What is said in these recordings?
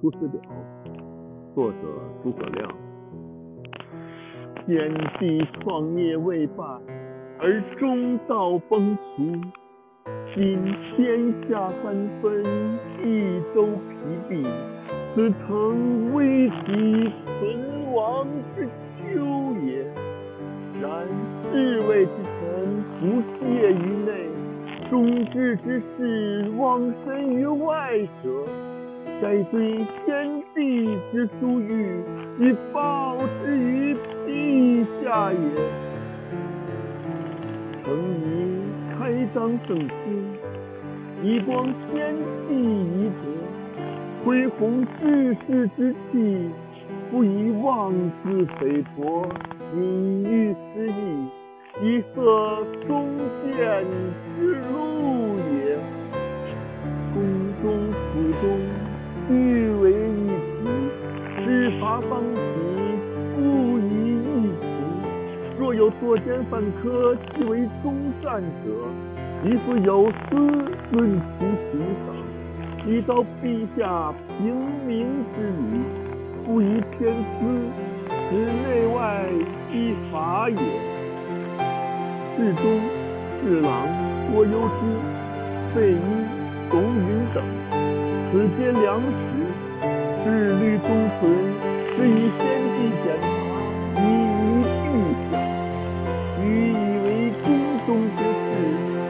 出师表》，作者诸葛亮。先帝创业未半，而中道崩殂。今天下三分，益州疲弊，此诚危急存亡之秋也。然士魏之臣不懈于内，忠志之士忘身于外者，该对先帝之殊遇，以报之于陛下也。诚宜开张圣心，以光先帝遗德，恢弘志士之气，不以妄自菲薄，敏喻失义，以贺忠谏体，司法方体，不以异行。若有作奸犯科，其为忠善者，亦复有司论其刑赏，以昭陛下平民之理，不以偏私，使内外依法也。侍中、侍郎郭攸之、费祎、董允等，此皆良实，志虑忠纯，是以先帝检察，以遗陛下。予以为宫中之事，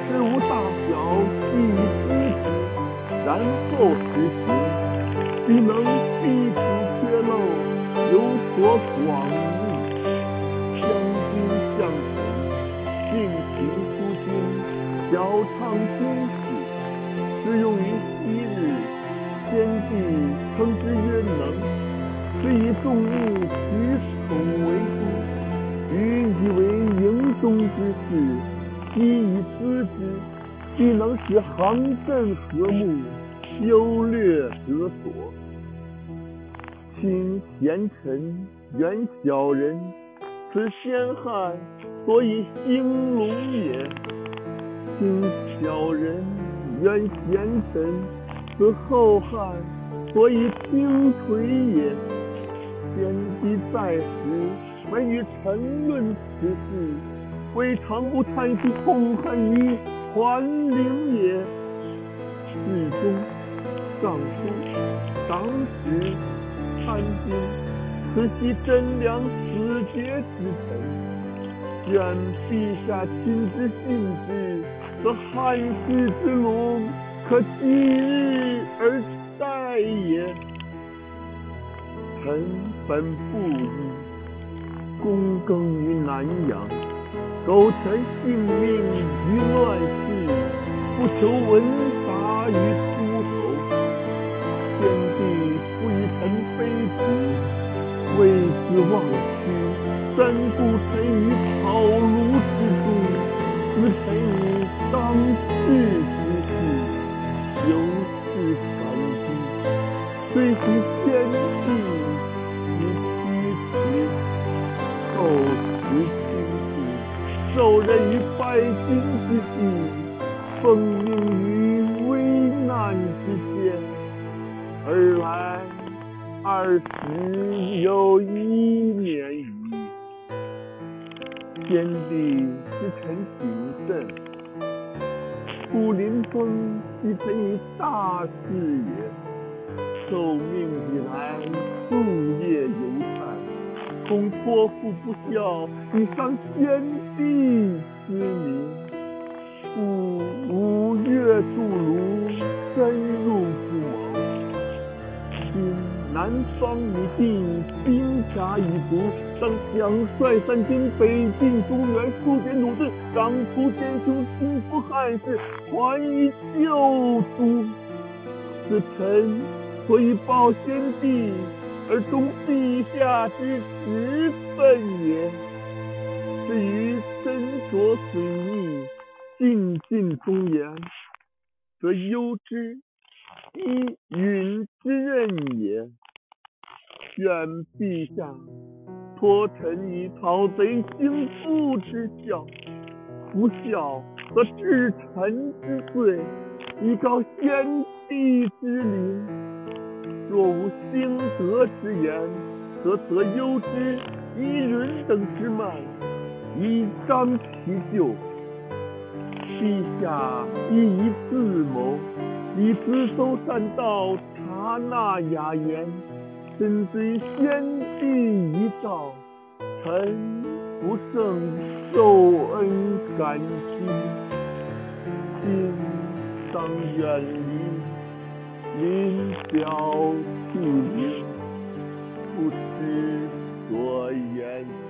事无大小，悉以知之，然后实行，必能避此缺漏，有所广益。将军相臣，性情疏经，晓畅心事，适用于昔日。先帝称之曰能，是以众物举宠为督。予以为营中之事，悉以咨之，必能使行阵和睦，优劣得所。亲贤臣，远小人，此先汉所以兴隆也；亲小人，远贤臣，此后汉所以倾颓也。先帝在时，每与臣论此事，未尝不叹息痛恨于桓灵也。侍中、尚书、长史、参军，此系贞良死节之臣。愿陛下亲之信之，则汉室之隆，可继日臣本布衣，躬耕于南阳，苟全性命于乱世，不求闻达于诸侯。先帝不以臣卑职，为之忘屈，三顾臣于草庐之中，思臣以当世之事，由是感激。虽系先后时亲故，受任于百姓之际，奉命于危难之间，尔来二十有一年矣。先帝之臣谨慎，故临崩其臣以大事也。受命以来，叹，恐托付不效，以伤先帝之名，故五月筑庐，深入不谋。今南方已定，兵甲已足，当奖率三军，北进中原，数点弩阵，长途奸凶，兴复汉室，还于旧都。此臣。所以报先帝而忠陛下之职分也。至于斟酌水逆，尽尽忠言，则攸之、伊允之任也。愿陛下托臣以讨贼兴复之效，不效则治臣之罪，以告先帝之灵。若无兴德之言，则则有之以润等之脉，以彰其咎。陛下以以自谋，以自守善道，察纳雅言，深追先帝遗诏，臣不胜受恩感激，今当远离，临表涕零，不知所言。